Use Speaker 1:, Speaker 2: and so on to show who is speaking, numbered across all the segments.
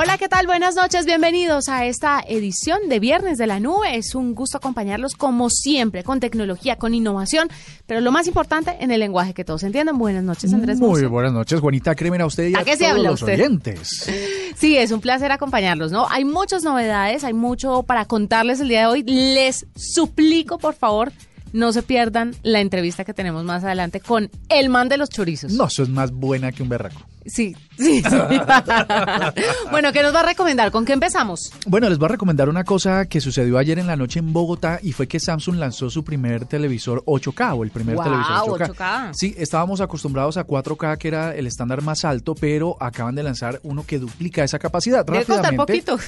Speaker 1: Hola, ¿qué tal? Buenas noches, bienvenidos a esta edición de Viernes de la Nube. Es un gusto acompañarlos como siempre, con tecnología, con innovación, pero lo más importante, en el lenguaje que todos entiendan. Buenas noches, Andrés.
Speaker 2: Muy buenas noches, Juanita Kremer, a usted y a,
Speaker 1: ¿A qué se habla
Speaker 2: los
Speaker 1: usted?
Speaker 2: oyentes.
Speaker 1: Sí, es un placer acompañarlos, ¿no? Hay muchas novedades, hay mucho para contarles el día de hoy. Les suplico, por favor, no se pierdan la entrevista que tenemos más adelante con el man de los chorizos.
Speaker 2: No, eso es más buena que un berraco.
Speaker 1: Sí, sí, sí. bueno, ¿qué nos va a recomendar? ¿Con qué empezamos?
Speaker 2: Bueno, les voy a recomendar una cosa que sucedió ayer en la noche en Bogotá y fue que Samsung lanzó su primer televisor 8K o el primer televisor 8K.
Speaker 1: 8K.
Speaker 2: Sí, estábamos acostumbrados a 4K que era el estándar más alto, pero acaban de lanzar uno que duplica esa capacidad.
Speaker 1: Contar
Speaker 2: Rápidamente,
Speaker 1: poquito.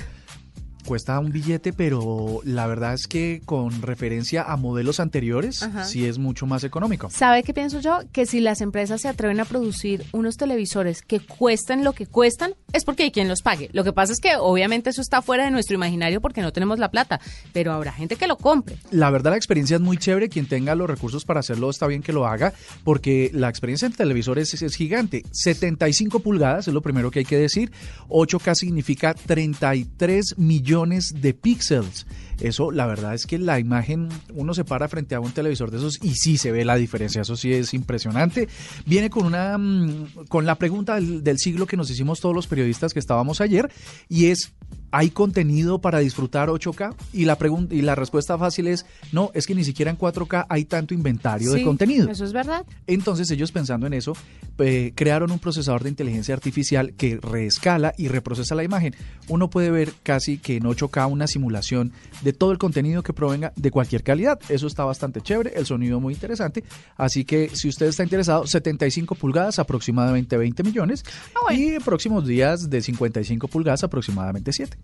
Speaker 2: Cuesta un billete, pero la verdad es que con referencia a modelos anteriores,
Speaker 1: Ajá.
Speaker 2: sí es mucho más económico.
Speaker 1: ¿Sabe qué pienso yo? Que si las empresas se atreven a producir unos televisores que cuesten lo que cuestan, es porque hay quien los pague. Lo que pasa es que obviamente eso está fuera de nuestro imaginario porque no tenemos la plata, pero habrá gente que lo compre.
Speaker 2: La verdad la experiencia es muy chévere, quien tenga los recursos para hacerlo está bien que lo haga, porque la experiencia en televisores es, es gigante. 75 pulgadas es lo primero que hay que decir, 8K significa 33 millones de píxeles. Eso, la verdad es que la imagen, uno se para frente a un televisor de esos y sí se ve la diferencia, eso sí es impresionante. Viene con una, mm, con la pregunta del, del siglo que nos hicimos todos los periodistas que estábamos ayer, y es, ¿hay contenido para disfrutar 8K? Y la, pregunta y la respuesta fácil es, no, es que ni siquiera en 4K hay tanto inventario de contenido.
Speaker 1: Eso es verdad.
Speaker 2: Entonces ellos pensando en eso, eh, crearon un procesador de inteligencia artificial que reescala y reprocesa la imagen. Uno puede ver casi que en 8K una simulación de todo el contenido que provenga de cualquier calidad. Eso está bastante chévere, el sonido muy interesante. Así que si usted está interesado, 75 pulgadas, aproximadamente 20 millones.
Speaker 1: Ah, bueno.
Speaker 2: Y en próximos días de 55 pulgadas, aproximadamente 7.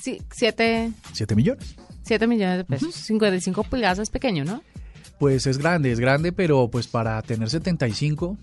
Speaker 1: Sí, 7
Speaker 2: 7 millones.
Speaker 1: millones de pesos. 55 pulgadas es pequeño, ¿no?
Speaker 2: Pues es grande, es grande, pero pues para tener 75,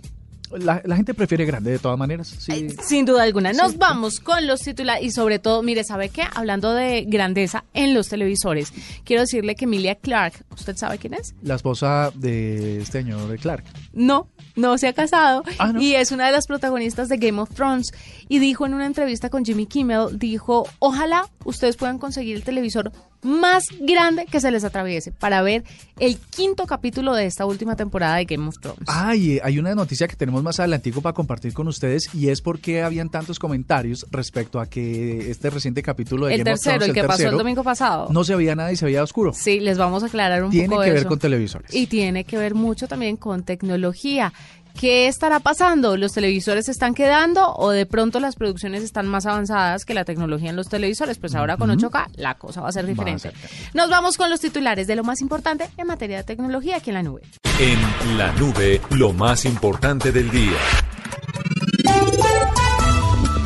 Speaker 2: la, la gente prefiere grande de todas maneras. Sí.
Speaker 1: Ay, Sin duda alguna. Nos vamos con los titulares y sobre todo, mire, ¿sabe qué? Hablando de grandeza en los televisores, quiero decirle que Emilia Clark, ¿usted sabe quién es?
Speaker 2: La esposa de este señor Clark.
Speaker 1: No, no se ha casado
Speaker 2: Ah, ¿no?
Speaker 1: y es una de las protagonistas de Game of Thrones y dijo en una entrevista con Jimmy Kimmel, dijo, ojalá ustedes puedan conseguir el televisor más grande que se les atraviese para ver el quinto capítulo de esta última temporada de Game of Thrones.
Speaker 2: Ay, eh, hay una noticia que tenemos más adelantico para compartir con ustedes y es porque habían tantos comentarios respecto a que este reciente capítulo de
Speaker 1: el
Speaker 2: Game of
Speaker 1: tercero,
Speaker 2: Thrones,
Speaker 1: el que pasó el domingo pasado.
Speaker 2: no se veía nada y se veía oscuro.
Speaker 1: Sí, les vamos a aclarar un
Speaker 2: Tiene
Speaker 1: poco
Speaker 2: que
Speaker 1: de
Speaker 2: ver
Speaker 1: eso.
Speaker 2: con televisores.
Speaker 1: Y tiene que ver mucho también con tecnología. ¿Qué estará pasando? ¿Los televisores se están quedando o de pronto las producciones están más avanzadas que la tecnología en los televisores? Pues ahora con 8K la cosa va a ser diferente.
Speaker 2: ser
Speaker 1: Nos vamos con los titulares de lo más importante en materia de tecnología aquí en la nube.
Speaker 3: En La Nube, lo más importante del día.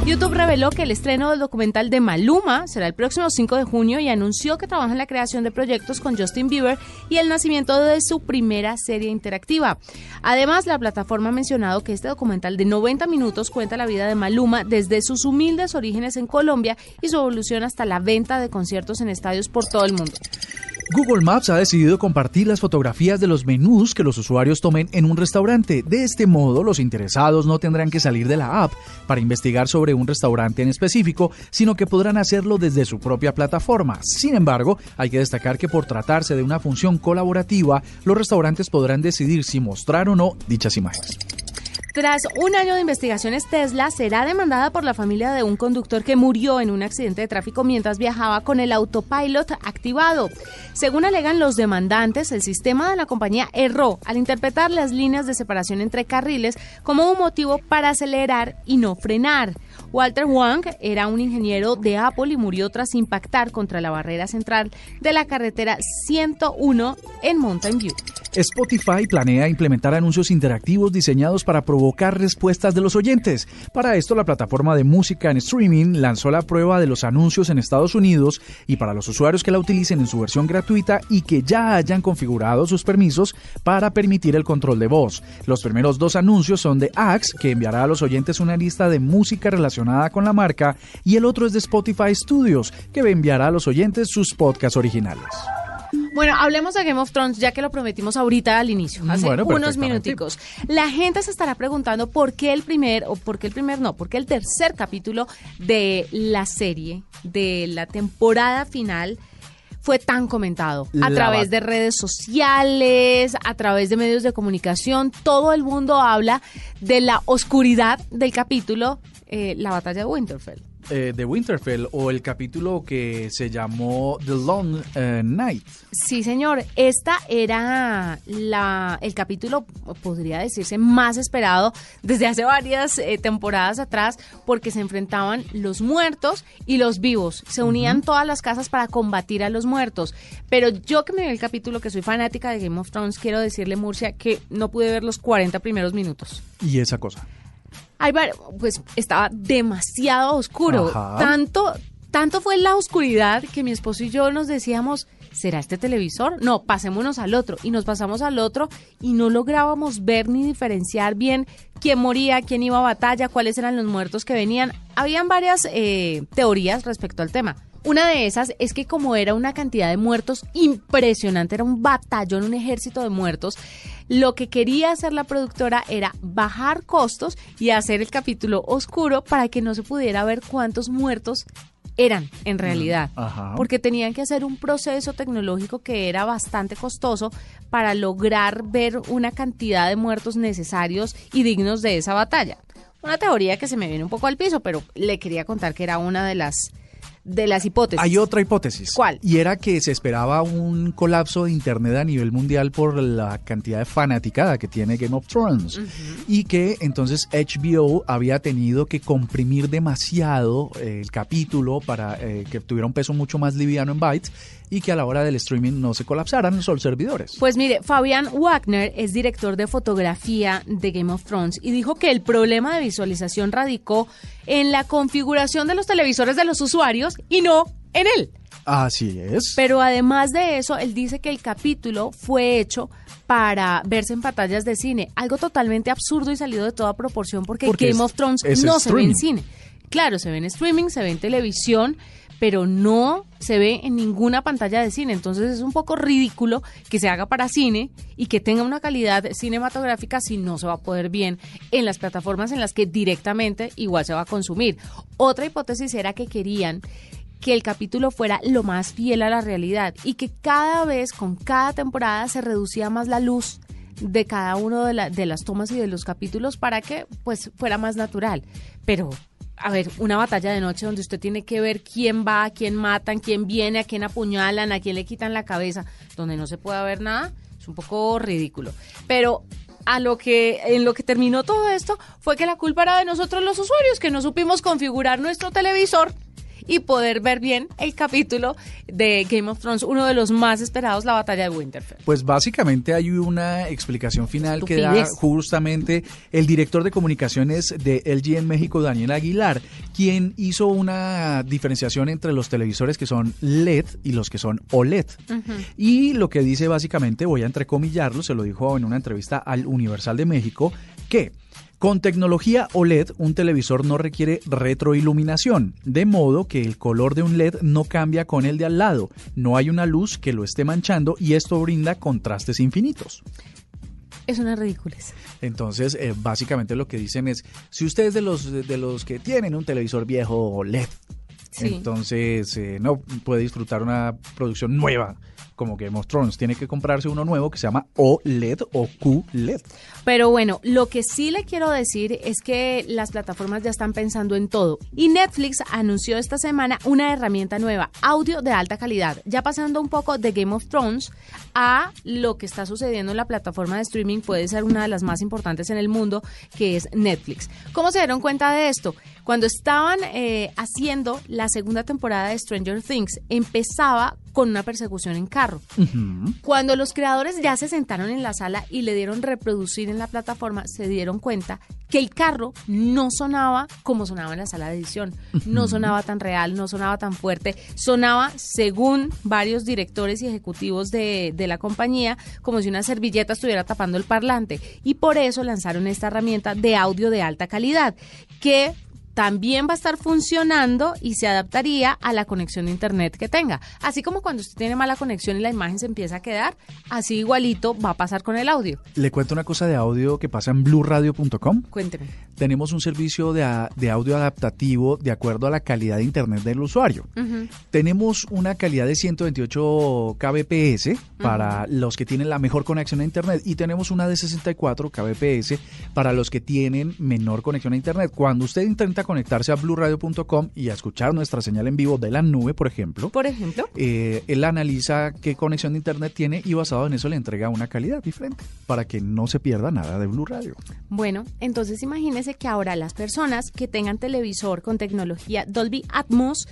Speaker 1: YouTube reveló que el estreno del documental de Maluma será el próximo 5 de junio y anunció que trabaja en la creación de proyectos con Justin Bieber y el nacimiento de su primera serie interactiva. Además, la plataforma ha mencionado que este documental de 90 minutos cuenta la vida de Maluma desde sus humildes orígenes en Colombia y su evolución hasta la venta de conciertos en estadios por todo el mundo.
Speaker 2: Google Maps ha decidido compartir las fotografías de los menús que los usuarios tomen en un restaurante. De este modo, los interesados no tendrán que salir de la app para investigar sobre un restaurante en específico, sino que podrán hacerlo desde su propia plataforma. Sin embargo, hay que destacar que por tratarse de una función colaborativa, los restaurantes podrán decidir si mostrar o no dichas imágenes.
Speaker 1: Tras un año de investigaciones, Tesla será demandada por la familia de un conductor que murió en un accidente de tráfico mientras viajaba con el autopilot activado. Según alegan los demandantes, el sistema de la compañía erró al interpretar las líneas de separación entre carriles como un motivo para acelerar y no frenar. Walter Wang era un ingeniero de Apple y murió tras impactar contra la barrera central de la carretera 101 en Mountain View.
Speaker 2: Spotify planea implementar anuncios interactivos diseñados para provocar respuestas de los oyentes. Para esto, la plataforma de música en streaming lanzó la prueba de los anuncios en Estados Unidos y para los usuarios que la utilicen en su versión gratuita y que ya hayan configurado sus permisos para permitir el control de voz. Los primeros dos anuncios son de Axe, que enviará a los oyentes una lista de música relacionada con la marca, y el otro es de Spotify Studios, que enviará a los oyentes sus podcasts originales.
Speaker 1: Bueno, hablemos de Game of Thrones, ya que lo prometimos ahorita al inicio, hace
Speaker 2: Bueno,
Speaker 1: unos minuticos. La gente se estará preguntando por qué el primer, o por qué el primer no, por qué el tercer capítulo de la serie, de la temporada final, fue tan comentado a través de redes sociales, a través de medios de comunicación. Todo el mundo habla de la oscuridad del capítulo, eh, la batalla de Winterfell.
Speaker 2: Eh, de Winterfell o el capítulo que se llamó The Long eh, Night.
Speaker 1: Sí, señor. Esta era la, el capítulo, podría decirse, más esperado desde hace varias eh, temporadas atrás, porque se enfrentaban los muertos y los vivos. Se unían todas las casas para combatir a los muertos. Pero yo que me vi el capítulo, que soy fanática de Game of Thrones, quiero decirle, Murcia, que no pude ver los 40 primeros minutos.
Speaker 2: Y esa cosa.
Speaker 1: Var- pues estaba demasiado oscuro.
Speaker 2: Ajá.
Speaker 1: Tanto, tanto fue la oscuridad que mi esposo y yo nos decíamos, ¿será este televisor? No, pasémonos al otro. Y nos pasamos al otro y no lográbamos ver ni diferenciar bien quién moría, quién iba a batalla, cuáles eran los muertos que venían. Habían varias eh, teorías respecto al tema. Una de esas es que como era una cantidad de muertos impresionante, era un batallón, un ejército de muertos, lo que quería hacer la productora era bajar costos y hacer el capítulo oscuro para que no se pudiera ver cuántos muertos eran en realidad.
Speaker 2: ajá.
Speaker 1: Porque tenían que hacer un proceso tecnológico que era bastante costoso para lograr ver una cantidad de muertos necesarios y dignos de esa batalla. Una teoría que se me viene un poco al piso, pero le quería contar que era una de las de las hipótesis.
Speaker 2: Hay otra hipótesis.
Speaker 1: ¿Cuál?
Speaker 2: Y era que se esperaba un colapso de Internet a nivel mundial por la cantidad de fanaticada que tiene Game of Thrones. Y que entonces HBO había tenido que comprimir demasiado eh, el capítulo para eh, que tuviera un peso mucho más liviano en bytes y que a la hora del streaming no se colapsaran los servidores.
Speaker 1: Pues mire, Fabián Wagner es director de fotografía de Game of Thrones y dijo que el problema de visualización radicó en la configuración de los televisores de los usuarios y no en él.
Speaker 2: Así es.
Speaker 1: Pero además de eso, él dice que el capítulo fue hecho para verse en pantallas de cine, algo totalmente absurdo y salido de toda proporción porque,
Speaker 2: Porque
Speaker 1: Game
Speaker 2: es-
Speaker 1: of Thrones
Speaker 2: es
Speaker 1: no se ve en cine. Claro, se ve en streaming, se ve en televisión, pero no se ve en ninguna pantalla de cine. Entonces es un poco ridículo que se haga para cine y que tenga una calidad cinematográfica si no se va a poder bien en las plataformas en las que directamente igual se va a consumir. Otra hipótesis era que querían que el capítulo fuera lo más fiel a la realidad y que cada vez, con cada temporada, se reducía más la luz de cada uno de, la- de las tomas y de los capítulos para que pues fuera más natural. Pero, a ver, una batalla de noche donde usted tiene que ver quién va, a quién matan, quién viene, a quién apuñalan, a quién le quitan la cabeza, donde no se puede ver nada, es un poco ridículo. Pero a lo que en lo que terminó todo esto fue que la culpa era de nosotros los usuarios que no supimos configurar nuestro televisor y poder ver bien el capítulo de Game of Thrones, uno de los más esperados, la batalla de Winterfell.
Speaker 2: Pues básicamente hay una explicación final que da justamente el director de comunicaciones de LG en México, Daniel Aguilar, quien hizo una diferenciación entre los televisores que son LED y los que son OLED. Y lo que dice básicamente, voy a entrecomillarlo, se lo dijo en una entrevista al Universal de México, que con tecnología OLED, un televisor no requiere retroiluminación, de modo que el color de un LED no cambia con el de al lado, no hay una luz que lo esté manchando y esto brinda contrastes infinitos.
Speaker 1: Es una ridiculez.
Speaker 2: Entonces, eh, básicamente lo que dicen es, si usted es de los, de los que tienen un televisor viejo OLED,
Speaker 1: Sí.
Speaker 2: entonces eh, no puede disfrutar una producción nueva como Game of Thrones. Tiene que comprarse uno nuevo que se llama OLED o QLED.
Speaker 1: Pero bueno, lo que sí le quiero decir es que las plataformas ya están pensando en todo. Y Netflix anunció esta semana una herramienta nueva, audio de alta calidad. Ya pasando un poco de Game of Thrones a lo que está sucediendo en la plataforma de streaming, puede ser una de las más importantes en el mundo, que es Netflix. ¿Cómo se dieron cuenta de esto? Cuando estaban eh, haciendo la segunda temporada de Stranger Things, empezaba con una persecución en carro. Cuando los creadores ya se sentaron en la sala y le dieron reproducir en la plataforma, se dieron cuenta que el carro no sonaba como sonaba en la sala de edición. No sonaba tan real, no sonaba tan fuerte. Sonaba, según varios directores y ejecutivos de, de la compañía, como si una servilleta estuviera tapando el parlante. Y por eso lanzaron esta herramienta de audio de alta calidad, que también va a estar funcionando y se adaptaría a la conexión de internet que tenga. Así como cuando usted tiene mala conexión y la imagen se empieza a quedar, así igualito va a pasar con el audio.
Speaker 2: Le cuento una cosa de audio que pasa en blueradio.com.
Speaker 1: Cuénteme.
Speaker 2: Tenemos un servicio de, de audio adaptativo de acuerdo a la calidad de internet del usuario. Tenemos una calidad de 128 kbps para los que tienen la mejor conexión a internet y tenemos una de 64 kbps para los que tienen menor conexión a internet. Cuando usted intenta conectarse a blueradio.com y a escuchar nuestra señal en vivo de la nube, por ejemplo,
Speaker 1: Por ejemplo,
Speaker 2: eh, él analiza qué conexión de internet tiene y basado en eso le entrega una calidad diferente para que no se pierda nada de Blue Radio.
Speaker 1: Bueno, entonces imagínese que ahora las personas que tengan televisor con tecnología Dolby Atmos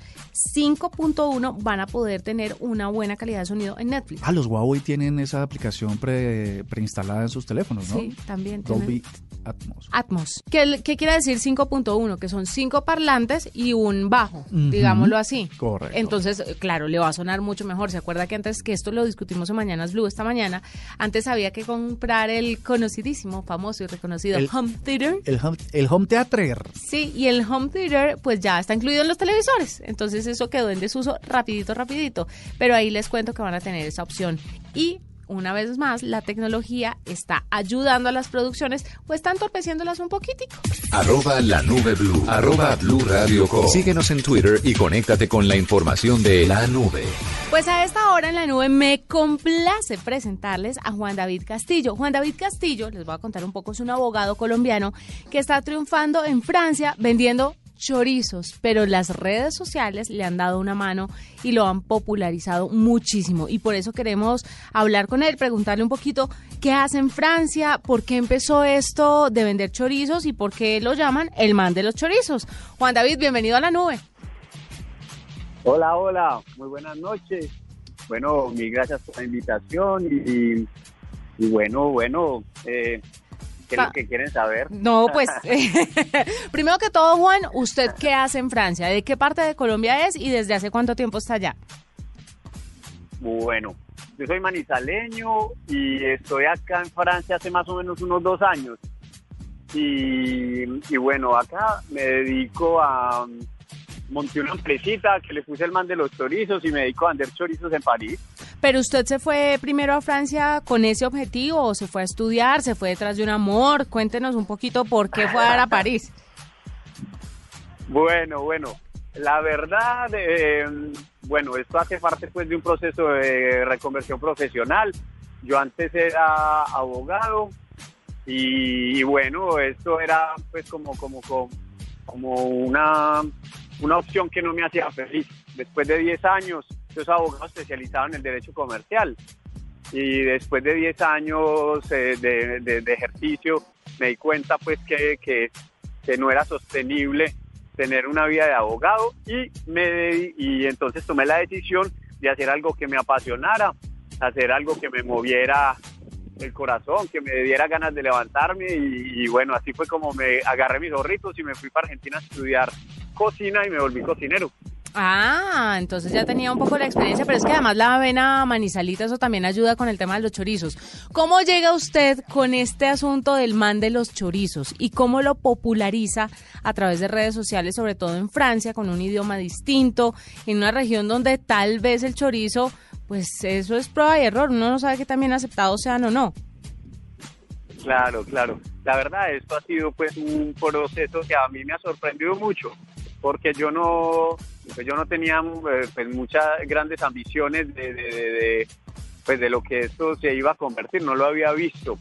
Speaker 1: 5.1 van a poder tener una buena calidad de sonido en Netflix.
Speaker 2: Ah, los Huawei tienen esa aplicación pre- preinstalada en sus teléfonos, ¿no?
Speaker 1: Sí, también. tienen
Speaker 2: Dolby Atmos.
Speaker 1: Atmos. ¿Qué, qué quiere decir 5.1? Que son cinco parlantes y un bajo, digámoslo así.
Speaker 2: Correcto.
Speaker 1: Entonces, claro, le va a sonar mucho mejor. ¿Se acuerda que antes, que esto lo discutimos en Mañanas Blue esta mañana, antes había que comprar el conocidísimo, famoso y reconocido
Speaker 2: El-
Speaker 1: Home Theater?
Speaker 2: El home, el home theater.
Speaker 1: Sí, y el home theater pues ya está incluido en los televisores. Entonces eso quedó en desuso rapidito, rapidito. Pero ahí les cuento que van a tener esa opción. Y una vez más, la tecnología está ayudando a las producciones o está entorpeciéndolas un poquitico.
Speaker 3: Arroba la nube blue. Arroba blue radio com. Síguenos en Twitter y conéctate con la información de la nube.
Speaker 1: Pues a esta hora en la nube me complace presentarles a Juan David Castillo. Juan David Castillo, les voy a contar un poco, es un abogado colombiano que está triunfando en Francia vendiendo chorizos, pero las redes sociales le han dado una mano y lo han popularizado muchísimo y por eso queremos hablar con él, preguntarle un poquito qué hace en Francia, por qué empezó esto de vender chorizos y por qué lo llaman el man de los chorizos. Juan David, bienvenido a la nube.
Speaker 4: Hola, hola, muy buenas noches. Bueno, mil gracias por la invitación y, y bueno, bueno, eh, ¿qué es lo que quieren saber?
Speaker 1: No, pues, primero que todo, Juan, ¿usted qué hace en Francia? ¿De qué parte de Colombia es y desde hace cuánto tiempo está allá?
Speaker 4: Bueno, yo soy manizaleño y estoy acá en Francia hace más o menos unos dos años. Y, y bueno, acá me dedico a... Monté una empresita que le puse el man de los chorizos y me dedico a vender chorizos en París.
Speaker 1: ¿Pero usted se fue primero a Francia con ese objetivo o se fue a estudiar, se fue detrás de un amor? Cuéntenos un poquito por qué fue a dar a París.
Speaker 4: Bueno, bueno, la verdad, eh, bueno, esto hace parte pues de un proceso de reconversión profesional. Yo antes era abogado y, y bueno, esto era pues como como como, como una una opción que no me hacía feliz. Después de 10 años, yo soy abogado especializado en el derecho comercial y después de 10 años eh, de, ejercicio me di cuenta pues que, que, no era sostenible tener una vida de abogado y me y entonces tomé la decisión de hacer algo que me apasionara, hacer algo que me moviera el corazón, que me diera ganas de levantarme y, bueno, así fue como me agarré mis ahorritos y me fui para Argentina a estudiar cocina y me volví cocinero.
Speaker 1: Ah, entonces ya tenía un poco la experiencia, pero es que además la avena manizalita, eso también ayuda con el tema de los chorizos. ¿Cómo llega usted con este asunto del man de los chorizos y cómo lo populariza a través de redes sociales, sobre todo en Francia, con un idioma distinto, en una región donde tal vez el chorizo, pues eso es prueba y error, uno no sabe que también aceptados sean o no.
Speaker 4: Claro, claro. La verdad, esto ha sido pues un proceso que a mí me ha sorprendido mucho, porque yo no, pues, yo no tenía eh, pues, muchas grandes ambiciones de, pues de lo que esto se iba a convertir, no lo había visto.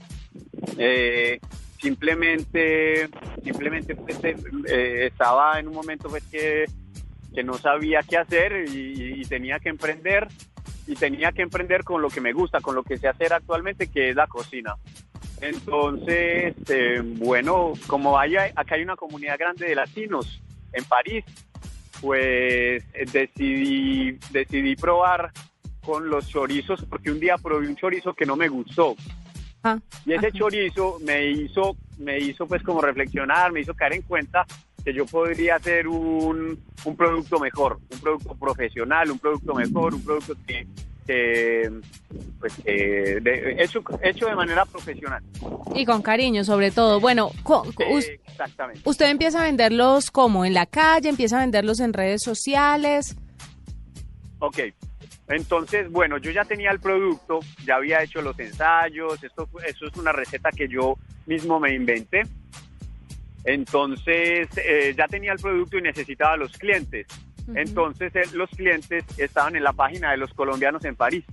Speaker 4: Eh, simplemente, simplemente pues, eh, eh, estaba en un momento pues que, que no sabía qué hacer y, y tenía que emprender y tenía que emprender con lo que me gusta, con lo que sé hacer actualmente, que es la cocina. Entonces, eh, bueno, como hay, acá hay una comunidad grande de latinos en París, pues eh, decidí, decidí probar con los chorizos, porque un día probé un chorizo que no me gustó.
Speaker 1: Ah,
Speaker 4: Y ese
Speaker 1: ajá.
Speaker 4: chorizo me hizo, me hizo pues como reflexionar, me hizo caer en cuenta que yo podría hacer un, un producto mejor, un producto profesional, un producto mejor, un producto que, que, pues, de- hecho, hecho de manera profesional.
Speaker 1: Y con cariño, sobre todo. Bueno,
Speaker 4: Eh, exactamente.
Speaker 1: ¿usted empieza a venderlos como en la calle? ¿Empieza a venderlos en redes sociales?
Speaker 4: Ok. Entonces, bueno, yo ya tenía el producto, ya había hecho los ensayos, esto, eso es una receta que yo mismo me inventé. Entonces, eh, ya tenía el producto y necesitaba los clientes. Entonces, eh, los clientes estaban en la página de los colombianos en París.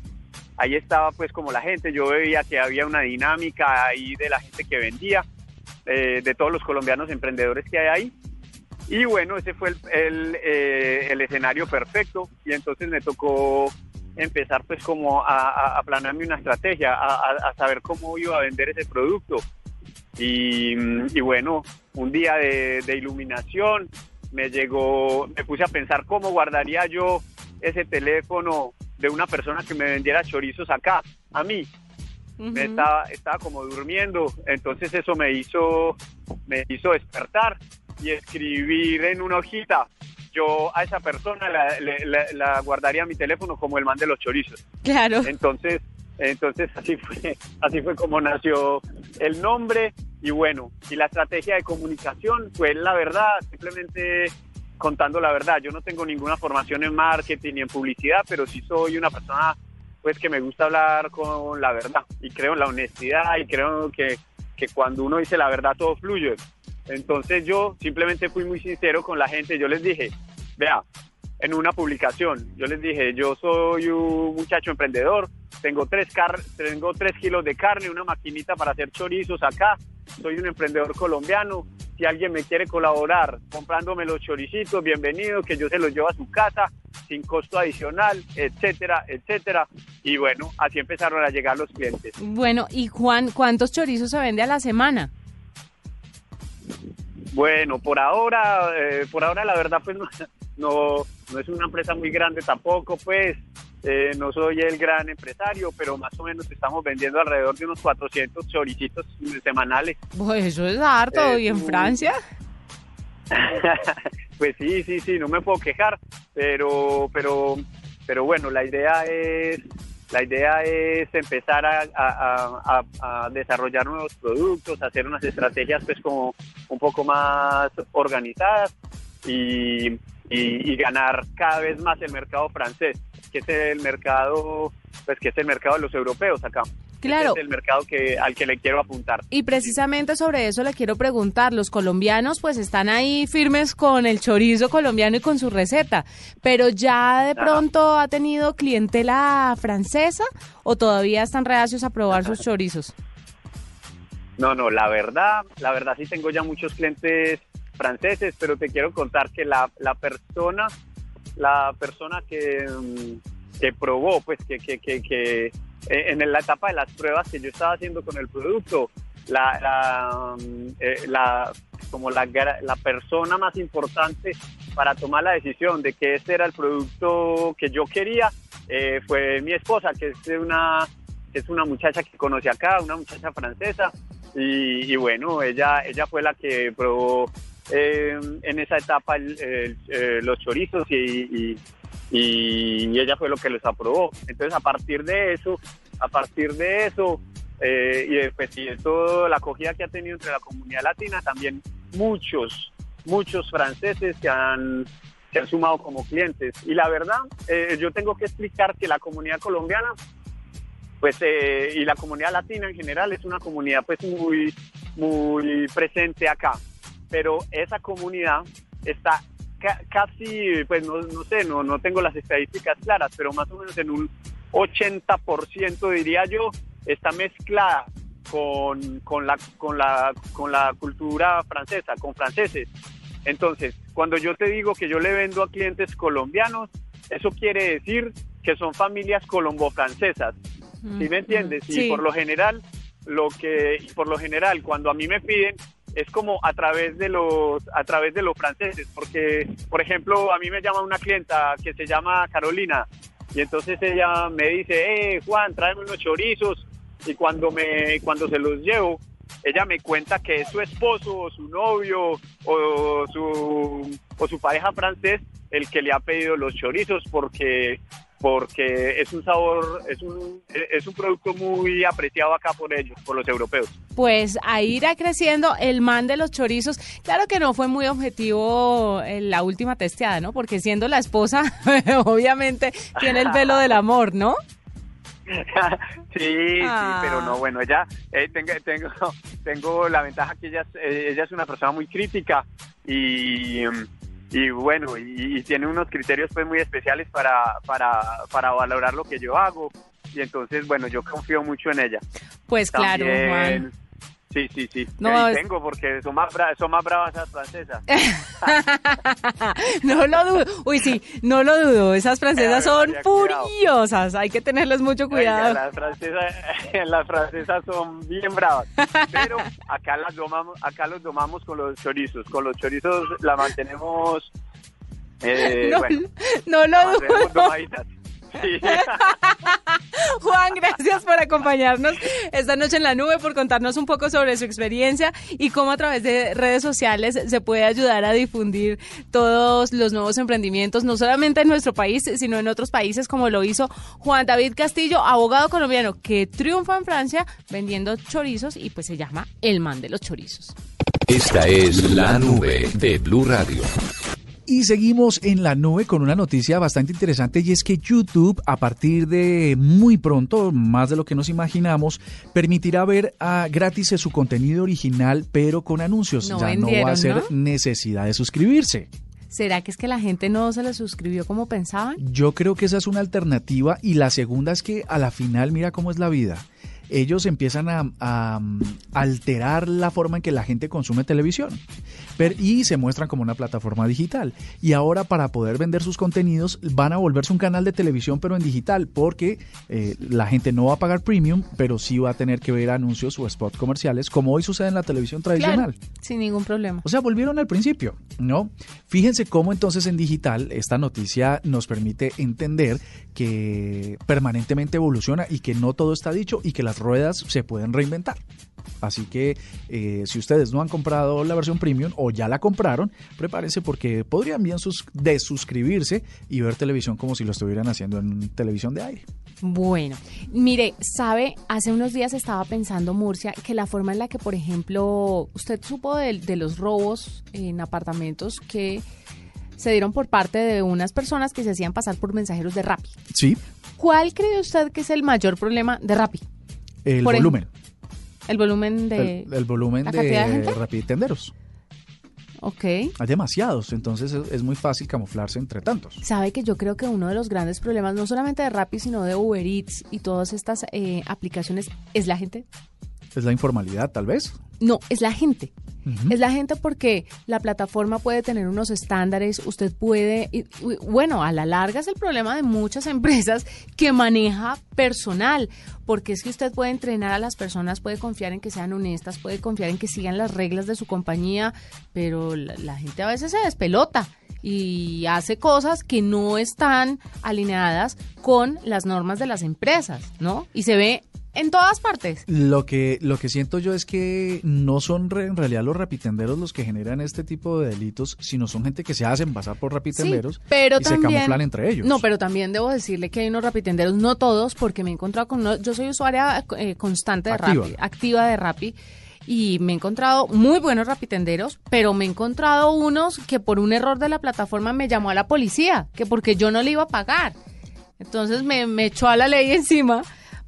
Speaker 4: Ahí estaba pues como la gente, yo veía que había una dinámica ahí de la gente que vendía, eh, de todos los colombianos emprendedores que hay ahí. Y bueno, ese fue el, eh, escenario perfecto y entonces me tocó empezar pues como a, a, planearme una estrategia, a, saber cómo iba a vender ese producto. Y, bueno, un día de iluminación me llegó, me puse a pensar cómo guardaría yo ese teléfono de una persona que me vendiera chorizos acá, a mí. Me estaba, estaba como durmiendo, entonces eso me hizo, me hizo despertar y escribir en una hojita. Yo a esa persona la, le- la- la guardaría mi teléfono como el man de los chorizos.
Speaker 1: Claro.
Speaker 4: Entonces, entonces así fue, así fue como nació el nombre y bueno, y la estrategia de comunicación fue la verdad, simplemente contando la verdad. Yo no tengo ninguna formación en marketing ni en publicidad, pero sí soy una persona pues que me gusta hablar con la verdad y creo en la honestidad y creo que, que cuando uno dice la verdad todo fluye. Entonces yo simplemente fui muy sincero con la gente, yo les dije, vea, en una publicación. Yo les dije, yo soy un muchacho emprendedor, tengo tres, car tengo tres kilos de carne, una maquinita para hacer chorizos acá, soy un emprendedor colombiano. Si alguien me quiere colaborar comprándome los choricitos, bienvenido, que yo se los llevo a su casa sin costo adicional, etcétera, etcétera. Y bueno, así empezaron a llegar los clientes.
Speaker 1: Bueno, y Juan, ¿cuántos chorizos se vende a la semana?
Speaker 4: Bueno, por ahora, eh, por ahora la verdad pues no, no, no es una empresa muy grande tampoco, pues eh, no soy el gran empresario, pero más o menos estamos vendiendo alrededor de unos 400 choricitos semanales.
Speaker 1: Pues eso es harto.
Speaker 4: Eh,
Speaker 1: ¿Y en
Speaker 4: tú-
Speaker 1: Francia?
Speaker 4: pues sí, sí, sí, no me puedo quejar, pero, pero, pero bueno, la idea es, la idea es empezar a, a- a- a- a desarrollar nuevos productos, hacer unas estrategias pues como un poco más organizadas y, y- y ganar cada vez más el mercado francés, que es el mercado, pues que es el mercado de los europeos acá.
Speaker 1: Claro.
Speaker 4: Ese es el mercado que, al que le quiero apuntar.
Speaker 1: Y precisamente sobre eso le quiero preguntar. Los colombianos pues están ahí firmes con el chorizo colombiano y con su receta, pero ya de pronto ha tenido clientela francesa o todavía están reacios a probar sus chorizos.
Speaker 4: No, no, la verdad, la verdad sí tengo ya muchos clientes franceses, pero te quiero contar que la, la persona, la persona que, mm, que probó, pues que, que, que, eh, en la etapa de las pruebas que yo estaba haciendo con el producto, la, la, mm, eh, como la, la persona más importante para tomar la decisión de que este era el producto que yo quería eh, fue mi esposa, que es una es una muchacha que conoce acá, una muchacha francesa, y, y bueno, ella, ella fue la que probó eh, en esa etapa el- eh, los chorizos y, y- ella fue lo que los aprobó. Entonces, a partir de eso, a partir de eso, eh, y después de toda la acogida que ha tenido entre la comunidad latina, también muchos, muchos franceses se han, se han sumado como clientes. Y la verdad, eh, yo tengo que explicar que la comunidad colombiana pues eh, y la comunidad latina en general es una comunidad pues muy muy presente acá pero esa comunidad está ca- casi pues no, no sé no no tengo las estadísticas claras pero más o menos en un 80% diría yo, está mezclada con, con, la, con, la, con la cultura francesa, con franceses. Entonces, cuando yo te digo que yo le vendo a clientes colombianos, eso quiere decir que son familias colombo-francesas. ¿Sí me entiendes?
Speaker 1: Sí.
Speaker 4: Y por lo general, lo que, por lo general, cuando a mí me piden, es como a través de los, a través de los franceses, porque, por ejemplo, a mí me llama una clienta que se llama Carolina, y entonces ella me dice, eh, Juan, tráeme unos chorizos, y cuando me, cuando se los llevo, ella me cuenta que es su esposo o su novio o su, o su pareja francés el que le ha pedido los chorizos porque porque es un sabor, es un, es un producto muy apreciado acá por ellos, por los europeos.
Speaker 1: Pues ahí irá creciendo el man de los chorizos. Claro que no fue muy objetivo en la última testeada, ¿no? Porque siendo la esposa, obviamente tiene el velo del amor, ¿no?
Speaker 4: sí,
Speaker 1: Ah.
Speaker 4: sí, pero no, bueno, ella, eh, tengo, tengo, tengo la ventaja que ella, es- eh, ella es una persona muy crítica y, mm, y bueno, y, y tiene unos criterios pues muy especiales para, para, para valorar lo que yo hago y entonces, bueno, yo confío mucho en ella.
Speaker 1: Pues claro, Juan.
Speaker 4: Sí, sí, sí.
Speaker 1: No, es-
Speaker 4: tengo porque son más, bra- son más bravas las francesas.
Speaker 1: no lo dudo. Uy, sí, no lo dudo. Esas francesas son furiosas. Hay que tenerles mucho
Speaker 4: Oiga,
Speaker 1: cuidado.
Speaker 4: las francesas, las francesas son bien bravas, pero acá las domamos, acá los domamos con los chorizos. Con los chorizos la mantenemos, eh,
Speaker 1: No,
Speaker 4: bueno,
Speaker 1: no lo dudo.
Speaker 4: Sí.
Speaker 1: Juan, gracias por acompañarnos esta noche en la nube, por contarnos un poco sobre su experiencia y cómo a través de redes sociales se puede ayudar a difundir todos los nuevos emprendimientos, no solamente en nuestro país, sino en otros países, como lo hizo Juan David Castillo, abogado colombiano que triunfa en Francia vendiendo chorizos y pues se llama El Man de los Chorizos.
Speaker 3: Esta es la nube de Blue Radio.
Speaker 2: Y seguimos en la nube con una noticia bastante interesante y es que YouTube a partir de muy pronto, más de lo que nos imaginamos, permitirá ver a gratis su contenido original pero con anuncios.
Speaker 1: No
Speaker 2: ya no va a ser
Speaker 1: ¿no?
Speaker 2: necesidad de suscribirse.
Speaker 1: ¿Será que es que la gente no se le suscribió como pensaban?
Speaker 2: Yo creo que esa es una alternativa y la segunda es que a la final mira cómo es la vida. Ellos empiezan a, a, um, alterar la forma en que la gente consume televisión Pero- y se muestran como una plataforma digital. Y ahora para poder vender sus contenidos van a volverse un canal de televisión pero en digital porque eh, la gente no va a pagar premium pero sí va a tener que ver anuncios o spots comerciales como hoy sucede en la televisión tradicional.
Speaker 1: Claro, sin ningún problema.
Speaker 2: O sea, volvieron al principio, ¿no? Fíjense cómo entonces en digital esta noticia nos permite entender que permanentemente evoluciona y que no todo está dicho y que las ruedas se pueden reinventar. Así que eh, si ustedes no han comprado la versión premium o ya la compraron, prepárense porque podrían bien sus desuscribirse y ver televisión como si lo estuvieran haciendo en televisión de aire.
Speaker 1: Bueno, mire, sabe, hace unos días estaba pensando, Murcia, que la forma en la que, por ejemplo, usted supo de, de los robos en apartamentos que se dieron por parte de unas personas que se hacían pasar por mensajeros de Rappi.
Speaker 2: Sí,
Speaker 1: ¿Cuál cree usted que es el mayor problema de Rappi?
Speaker 2: El
Speaker 1: Por
Speaker 2: volumen.
Speaker 1: El volumen de...
Speaker 2: El, el volumen
Speaker 1: ¿La cantidad de
Speaker 2: de
Speaker 1: gente?
Speaker 2: rapiditenderos.
Speaker 1: Ok.
Speaker 2: Hay demasiados, entonces es, es muy fácil camuflarse entre tantos.
Speaker 1: Sabe que yo creo que uno de los grandes problemas, no solamente de Rappi, sino de Uber Eats y todas estas eh, aplicaciones, es la gente.
Speaker 2: Es la informalidad, tal vez.
Speaker 1: No, es la gente. Es la gente porque la plataforma puede tener unos estándares, usted puede, y- y, bueno, a la larga es el problema de muchas empresas que maneja personal, porque es que usted puede entrenar a las personas, puede confiar en que sean honestas, puede confiar en que sigan las reglas de su compañía, pero la, la gente a veces se despelota y hace cosas que no están alineadas con las normas de las empresas, ¿no? Y se ve en todas partes.
Speaker 2: Lo que, lo que siento yo es que no son re- en realidad los rapitenderos los que generan este tipo de delitos, sino son gente que se hacen pasar por rapitenderos
Speaker 1: Sí, pero
Speaker 2: y se camuflan entre ellos.
Speaker 1: No, pero también debo decirle que hay unos rapitenderos, no todos, porque me he encontrado con uno, yo soy usuaria eh, constante de
Speaker 2: Activa.
Speaker 1: Rappi, activa de Rappi, y me he encontrado muy buenos rapitenderos, pero me he encontrado unos que por un error de la plataforma me llamó a la policía, que porque yo no le iba a pagar. Entonces me, me echó a la ley encima,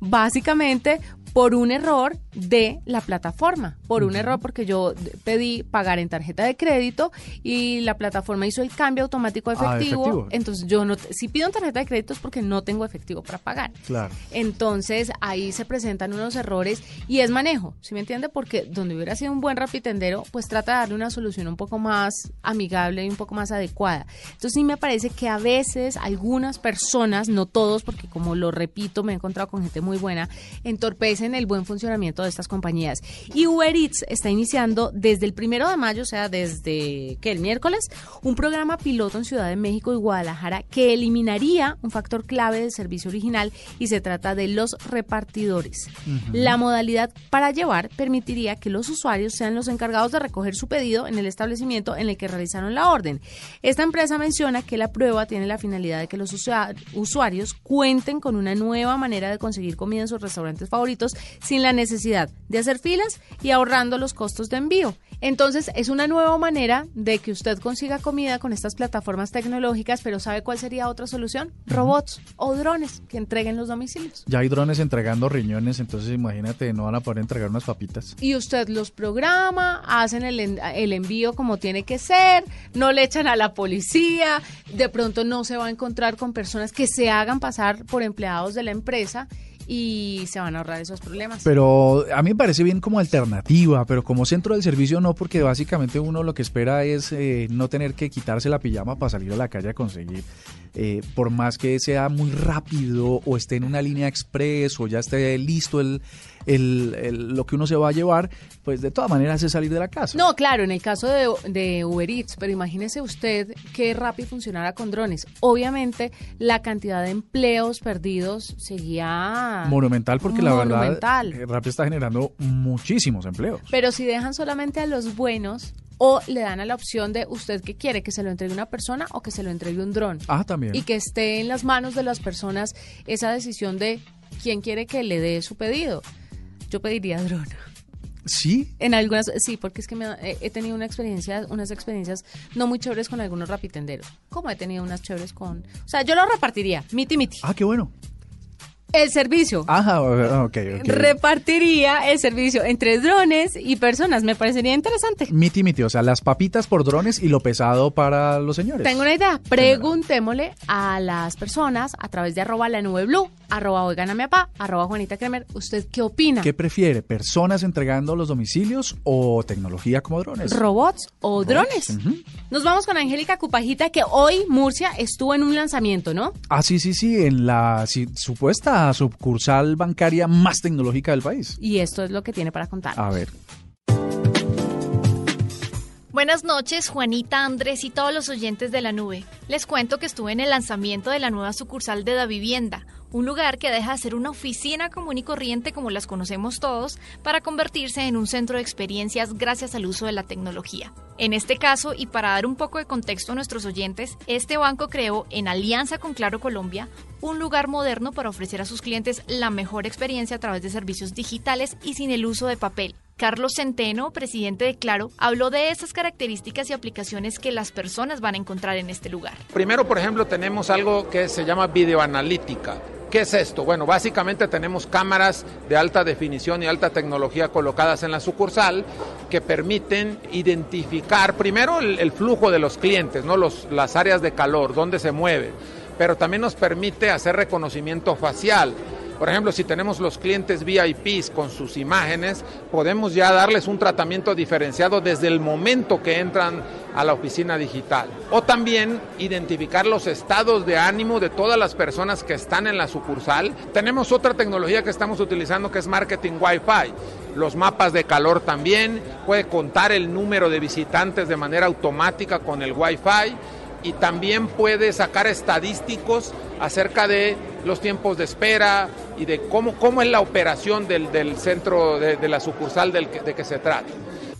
Speaker 1: básicamente por un error de la plataforma, por un error porque yo pedí pagar en tarjeta de crédito y la plataforma hizo el cambio automático a
Speaker 2: Ah,
Speaker 1: efectivo.
Speaker 2: efectivo.
Speaker 1: Entonces yo no, si pido en tarjeta de crédito es porque no tengo efectivo para pagar.
Speaker 2: Claro.
Speaker 1: Entonces ahí se presentan unos errores y es manejo, ¿sí me entiende? Porque donde hubiera sido un buen rapitendero, pues trata de darle una solución un poco más amigable y un poco más adecuada. Entonces sí me parece que a veces algunas personas, no todos, porque como lo repito, me he encontrado con gente muy buena, entorpecen el buen funcionamiento de estas compañías. Y Uber Eats está iniciando desde el primero de mayo, o sea, desde que el miércoles, un programa piloto en Ciudad de México y Guadalajara que eliminaría un factor clave del servicio original y se trata de los repartidores. La modalidad para llevar permitiría que los usuarios sean los encargados de recoger su pedido en el establecimiento en el que realizaron la orden. Esta empresa menciona que la prueba tiene la finalidad de que los usua- usuarios cuenten con una nueva manera de conseguir comida en sus restaurantes favoritos sin la necesidad de hacer filas y ahorrando los costos de envío. Entonces es una nueva manera de que usted consiga comida con estas plataformas tecnológicas, pero ¿sabe cuál sería otra solución? Robots o drones que entreguen los domicilios.
Speaker 2: Ya hay drones entregando riñones, entonces imagínate, no van a poder entregar unas papitas.
Speaker 1: y usted los programa, hacen el, el envío como tiene que ser, no le echan a la policía, de pronto no se va a encontrar con personas que se hagan pasar por empleados de la empresa y se van a ahorrar esos problemas.
Speaker 2: Pero a mí me parece bien como alternativa, pero como centro del servicio no, porque básicamente uno lo que espera es eh, no tener que quitarse la pijama para salir a la calle a conseguir. Eh, por más que sea muy rápido o esté en una línea express o ya esté listo el, el- el- lo que uno se va a llevar, pues de todas maneras es salir de la casa.
Speaker 1: No, claro, en el caso de, de Uber Eats, pero imagínese usted que Rappi funcionara con drones. Obviamente la cantidad de empleos perdidos sería
Speaker 2: Monumental porque la verdad eh, Rappi está generando muchísimos empleos.
Speaker 1: Pero si dejan solamente a los buenos o le dan a la opción de usted que quiere que se lo entregue una persona o que se lo entregue un dron.
Speaker 2: Ah, también.
Speaker 1: Y que esté en las manos de las personas esa decisión de quién quiere que le dé su pedido. Yo pediría dron.
Speaker 2: Sí,
Speaker 1: En algunas, sí, porque es que me, he, he tenido una experiencia, unas experiencias no muy chéveres con algunos rapitenderos. Como he tenido unas chéveres con... O sea, yo lo repartiría, miti miti.
Speaker 2: ah, qué bueno.
Speaker 1: El servicio.
Speaker 2: Ajá, ok, ok.
Speaker 1: Repartiría el servicio entre drones y personas. Me parecería interesante.
Speaker 2: Miti miti, o sea, las papitas por drones y lo pesado para los señores.
Speaker 1: Tengo una idea. Preguntémosle a las personas a través de arroba la nube blue, arroba oigan a papá, arroba Juanita Kremer, ¿usted qué opina?
Speaker 2: ¿Qué prefiere? ¿Personas entregando los domicilios o tecnología como drones?
Speaker 1: ¿Robots o drones? Nos vamos con Angélica Cupajita, que hoy Murcia estuvo en un lanzamiento, ¿no?
Speaker 2: Ah, sí, sí, sí, en la sí, supuesta sucursal bancaria más tecnológica del país.
Speaker 1: Y esto es lo que tiene para contar.
Speaker 2: A ver.
Speaker 5: Buenas noches, Juanita, Andrés y todos los oyentes de la nube. Les cuento que estuve en el lanzamiento de la nueva sucursal de Da Vivienda, un lugar que deja de ser una oficina común y corriente como las conocemos todos para convertirse en un centro de experiencias gracias al uso de la tecnología. En este caso, y para dar un poco de contexto a nuestros oyentes, este banco creó, en alianza con Claro Colombia, un lugar moderno para ofrecer a sus clientes la mejor experiencia a través de servicios digitales y sin el uso de papel. Carlos Centeno, presidente de Claro, habló de esas características y aplicaciones que las personas van a encontrar en este lugar.
Speaker 6: Primero, por ejemplo, tenemos algo que se llama videoanalítica. ¿Qué es esto? Bueno, básicamente tenemos cámaras de alta definición y alta tecnología colocadas en la sucursal que permiten identificar primero el, flujo de los clientes, ¿no? Los, las áreas de calor, dónde se mueve, pero también nos permite hacer reconocimiento facial. Por ejemplo, si tenemos los clientes VIPs con sus imágenes, podemos ya darles un tratamiento diferenciado desde el momento que entran a la oficina digital. O también identificar los estados de ánimo de todas las personas que están en la sucursal. Tenemos otra tecnología que estamos utilizando que es marketing Wi-Fi. Los mapas de calor también, puede contar el número de visitantes de manera automática con el Wi-Fi y también puede sacar estadísticos acerca de los tiempos de espera y de cómo, cómo es la operación del, del centro de, de la sucursal del que- de que se trata.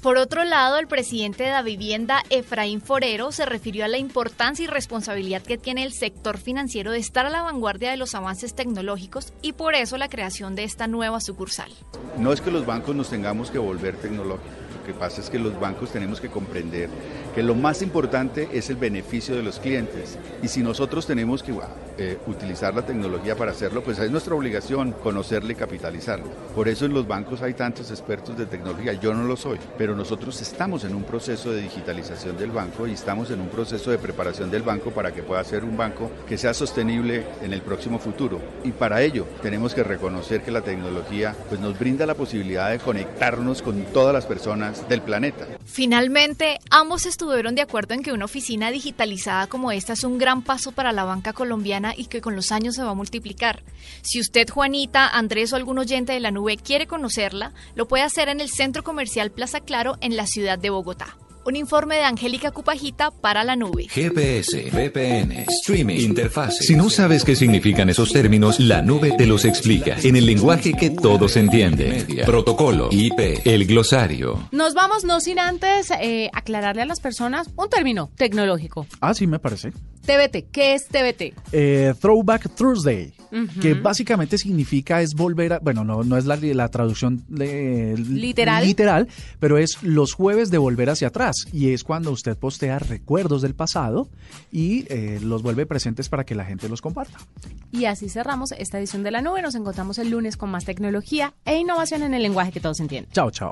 Speaker 5: Por otro lado, el presidente de la vivienda, Efraín Forero, se refirió a la importancia y responsabilidad que tiene el sector financiero de estar a la vanguardia de los avances tecnológicos y por eso la creación de esta nueva sucursal.
Speaker 7: No es que los bancos nos tengamos que volver tecnológicos que pasa es que los bancos tenemos que comprender que lo más importante es el beneficio de los clientes. Y si nosotros tenemos que eh, utilizar la tecnología para hacerlo, pues es nuestra obligación conocerla y capitalizarla. Por eso en los bancos hay tantos expertos de tecnología. Yo no lo soy, pero nosotros estamos en un proceso de digitalización del banco y estamos en un proceso de preparación del banco para que pueda ser un banco que sea sostenible en el próximo futuro. Y para ello tenemos que reconocer que la tecnología pues, nos brinda la posibilidad de conectarnos con todas las personas del planeta.
Speaker 5: Finalmente, ambos estuvieron de acuerdo en que una oficina digitalizada como esta es un gran paso para la banca colombiana y que con los años se va a multiplicar. Si usted, Juanita, Andrés o algún oyente de la nube quiere conocerla, lo puede hacer en el Centro Comercial Plaza Claro en la ciudad de Bogotá. Un informe de Angélica Cupajita para la nube.
Speaker 3: GPS, VPN, streaming, interfaz. Si no sabes qué significan esos términos, la nube te los explica en el lenguaje que todos entienden. Protocolo, IP, el glosario.
Speaker 1: Nos vamos no sin antes eh, aclararle a las personas un término tecnológico.
Speaker 2: Ah, sí, me parece.
Speaker 1: TBT, ¿qué es TBT?
Speaker 2: Eh, Throwback Thursday que básicamente significa es volver a, bueno, no, no es la, la traducción
Speaker 1: literal.
Speaker 2: literal, pero es los jueves de volver hacia atrás y es cuando usted postea recuerdos del pasado y eh, los vuelve presentes para que la gente los comparta.
Speaker 1: Y así cerramos esta edición de la nube. Nos encontramos el lunes con más tecnología e innovación en el lenguaje que todos entienden.
Speaker 2: Chao, chao.